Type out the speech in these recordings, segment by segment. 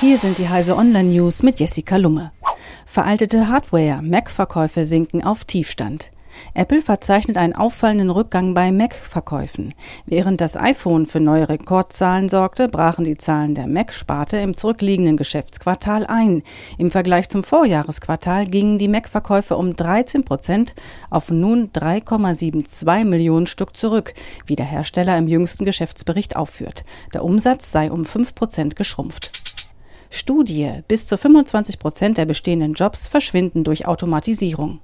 Hier sind die Heise Online News mit Jessica Lumme. Veraltete Hardware, Mac-Verkäufe sinken auf Tiefstand. Apple verzeichnet einen auffallenden Rückgang bei Mac-Verkäufen. Während das iPhone für neue Rekordzahlen sorgte, brachen die Zahlen der Mac-Sparte im zurückliegenden Geschäftsquartal ein. Im Vergleich zum Vorjahresquartal gingen die Mac-Verkäufe um 13 Prozent auf nun 3,72 Millionen Stück zurück, wie der Hersteller im jüngsten Geschäftsbericht aufführt. Der Umsatz sei um 5 Prozent geschrumpft. Studie. Bis zu 25 Prozent der bestehenden Jobs verschwinden durch Automatisierung.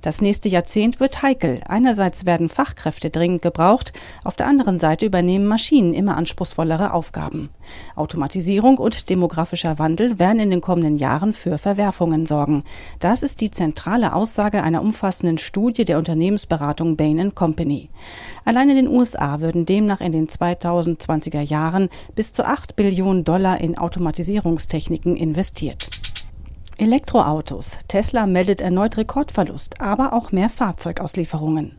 Das nächste Jahrzehnt wird heikel. Einerseits werden Fachkräfte dringend gebraucht, auf der anderen Seite übernehmen Maschinen immer anspruchsvollere Aufgaben. Automatisierung und demografischer Wandel werden in den kommenden Jahren für Verwerfungen sorgen. Das ist die zentrale Aussage einer umfassenden Studie der Unternehmensberatung Bain Company. Allein in den USA würden demnach in den 2020er Jahren bis zu 8 Billionen Dollar in Automatisierungstechniken investiert. Elektroautos. Tesla meldet erneut Rekordverlust, aber auch mehr Fahrzeugauslieferungen.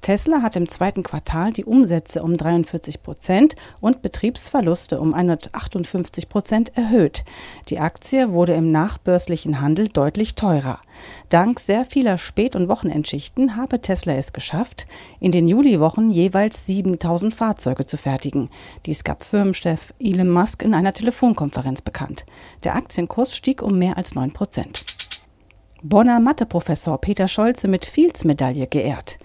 Tesla hat im zweiten Quartal die Umsätze um 43 Prozent und Betriebsverluste um 158 Prozent erhöht. Die Aktie wurde im nachbörslichen Handel deutlich teurer. Dank sehr vieler Spät- und Wochenendschichten habe Tesla es geschafft, in den Juliwochen jeweils 7000 Fahrzeuge zu fertigen. Dies gab Firmenchef Elon Musk in einer Telefonkonferenz bekannt. Der Aktienkurs stieg um mehr als 9 Prozent. Bonner Matheprofessor Peter Scholze mit Fields-Medaille geehrt.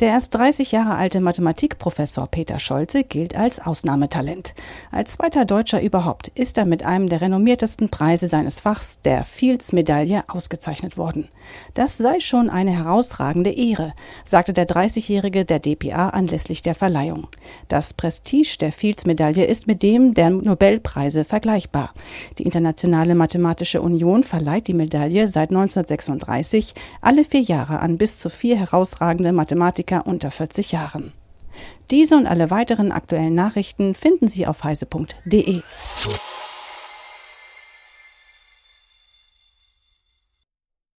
Der erst 30 Jahre alte Mathematikprofessor Peter Scholze gilt als Ausnahmetalent. Als zweiter Deutscher überhaupt ist er mit einem der renommiertesten Preise seines Fachs, der Fields-Medaille, ausgezeichnet worden. Das sei schon eine herausragende Ehre, sagte der 30-Jährige der DPA anlässlich der Verleihung. Das Prestige der Fields-Medaille ist mit dem der Nobelpreise vergleichbar. Die Internationale Mathematische Union verleiht die Medaille seit 1936 alle vier Jahre an bis zu vier herausragende Mathematiker Politiker unter 40 Jahren. Diese und alle weiteren aktuellen Nachrichten finden Sie auf heise.de.